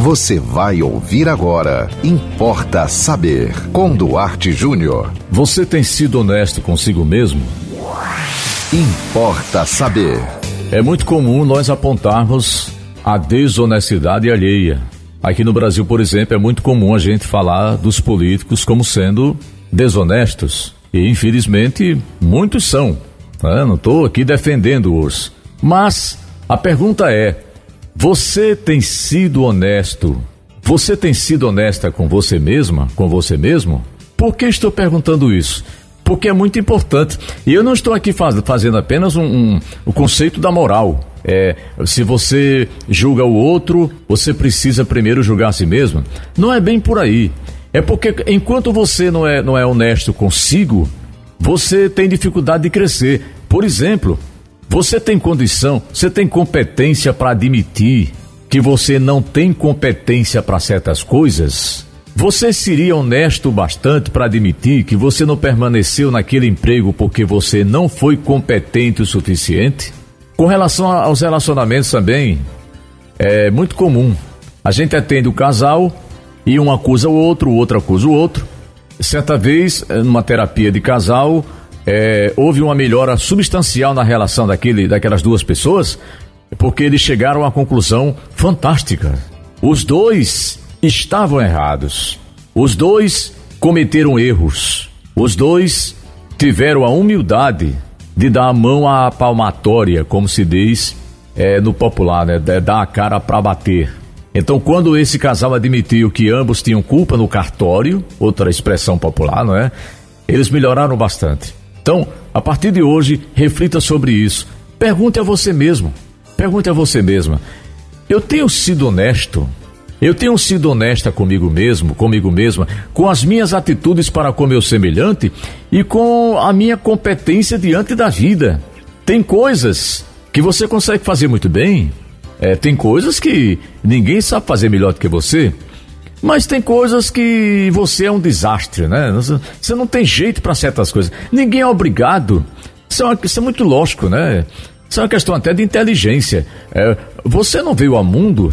Você vai ouvir agora. Importa saber. Com Duarte Júnior. Você tem sido honesto consigo mesmo? Importa saber. É muito comum nós apontarmos a desonestidade alheia. Aqui no Brasil, por exemplo, é muito comum a gente falar dos políticos como sendo desonestos. E infelizmente muitos são. Né? Não estou aqui defendendo-os. Mas a pergunta é: você tem sido honesto? Você tem sido honesta com você mesma, com você mesmo? Por que estou perguntando isso? Porque é muito importante. E eu não estou aqui faz, fazendo apenas um, um, o conceito da moral. É, se você julga o outro, você precisa primeiro julgar a si mesmo. Não é bem por aí. É porque enquanto você não é, não é honesto consigo, você tem dificuldade de crescer. Por exemplo, você tem condição, você tem competência para admitir que você não tem competência para certas coisas? Você seria honesto bastante para admitir que você não permaneceu naquele emprego porque você não foi competente o suficiente? Com relação aos relacionamentos também, é muito comum. A gente atende o casal e um acusa o outro, o outro acusa o outro. Certa vez, numa terapia de casal, é, houve uma melhora substancial na relação daquele, daquelas duas pessoas, porque eles chegaram uma conclusão fantástica. Os dois estavam errados. Os dois cometeram erros. Os dois tiveram a humildade de dar a mão à palmatória, como se diz é, no popular, né? Dar a cara para bater. Então, quando esse casal admitiu que ambos tinham culpa no cartório, outra expressão popular, não é? Eles melhoraram bastante. Então, a partir de hoje, reflita sobre isso. Pergunte a você mesmo. Pergunte a você mesma. Eu tenho sido honesto? Eu tenho sido honesta comigo mesmo, comigo mesma, com as minhas atitudes para com meu semelhante e com a minha competência diante da vida. Tem coisas que você consegue fazer muito bem, é, tem coisas que ninguém sabe fazer melhor do que você. Mas tem coisas que você é um desastre, né? Você não tem jeito para certas coisas. Ninguém é obrigado. Isso é, uma, isso é, muito lógico, né? Isso é uma questão até de inteligência. É, você não veio ao mundo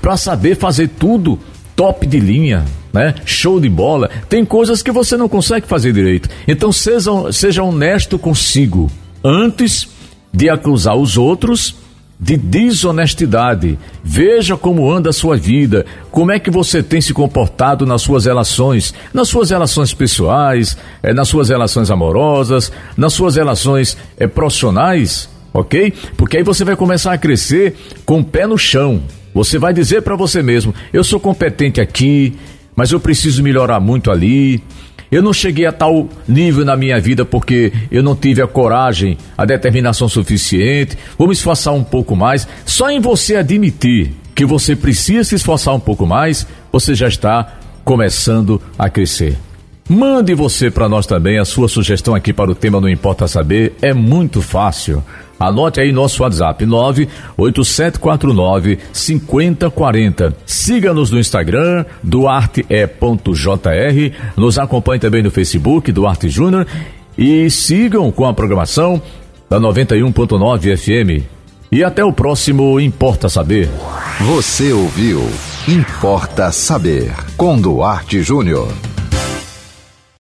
para saber fazer tudo top de linha, né? Show de bola. Tem coisas que você não consegue fazer direito. Então seja, seja honesto consigo antes de acusar os outros de desonestidade. Veja como anda a sua vida, como é que você tem se comportado nas suas relações, nas suas relações pessoais, é, nas suas relações amorosas, nas suas relações é, profissionais, ok? Porque aí você vai começar a crescer com o pé no chão. Você vai dizer para você mesmo: eu sou competente aqui, mas eu preciso melhorar muito ali. Eu não cheguei a tal nível na minha vida porque eu não tive a coragem, a determinação suficiente. Vou me esforçar um pouco mais. Só em você admitir que você precisa se esforçar um pouco mais, você já está começando a crescer. Mande você para nós também a sua sugestão aqui para o tema Não Importa Saber. É muito fácil. Anote aí nosso WhatsApp 98749 5040. Siga-nos no Instagram, duarte.jr. Nos acompanhe também no Facebook, Duarte Júnior. E sigam com a programação da 91.9 FM. E até o próximo Importa Saber. Você ouviu Importa Saber com Duarte Júnior.